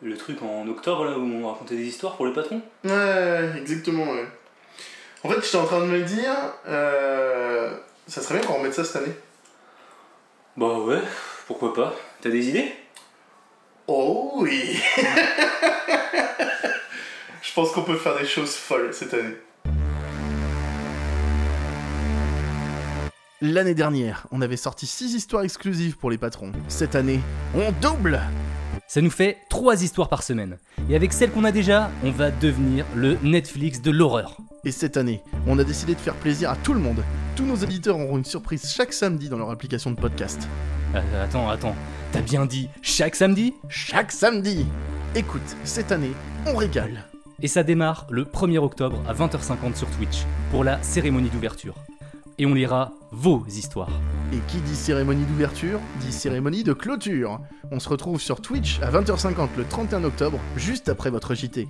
Le truc en octobre là où on racontait des histoires pour les patrons Ouais, exactement, ouais. En fait, j'étais en train de me dire, euh, ça serait bien qu'on remette ça cette année. Bah ouais, pourquoi pas. T'as des idées? Oh oui Je pense qu'on peut faire des choses folles cette année. L'année dernière, on avait sorti 6 histoires exclusives pour les patrons. Cette année, on double Ça nous fait 3 histoires par semaine. Et avec celles qu'on a déjà, on va devenir le Netflix de l'horreur. Et cette année, on a décidé de faire plaisir à tout le monde. Tous nos éditeurs auront une surprise chaque samedi dans leur application de podcast. Euh, attends, attends, t'as bien dit chaque samedi? Chaque samedi Écoute, cette année, on régale. Et ça démarre le 1er octobre à 20h50 sur Twitch pour la cérémonie d'ouverture. Et on lira vos histoires. Et qui dit cérémonie d'ouverture, dit cérémonie de clôture. On se retrouve sur Twitch à 20h50 le 31 octobre, juste après votre JT.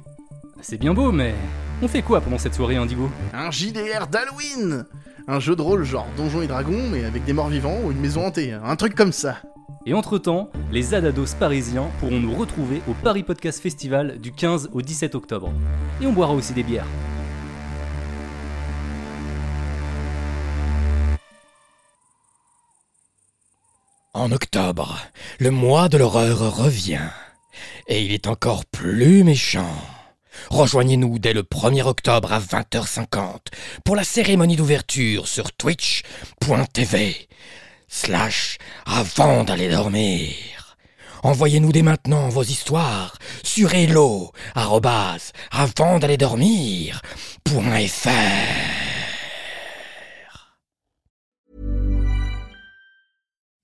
C'est bien beau, mais on fait quoi pendant cette soirée Indigo Un JDR d'Halloween Un jeu de rôle genre Donjons et Dragons, mais avec des morts vivants ou une maison hantée, un truc comme ça. Et entre-temps, les Adados parisiens pourront nous retrouver au Paris Podcast Festival du 15 au 17 octobre. Et on boira aussi des bières. En octobre, le mois de l'horreur revient. Et il est encore plus méchant. Rejoignez-nous dès le 1er octobre à 20h50 pour la cérémonie d'ouverture sur twitch.tv slash avant d'aller dormir. Envoyez-nous dès maintenant vos histoires sur hello avant d'aller dormir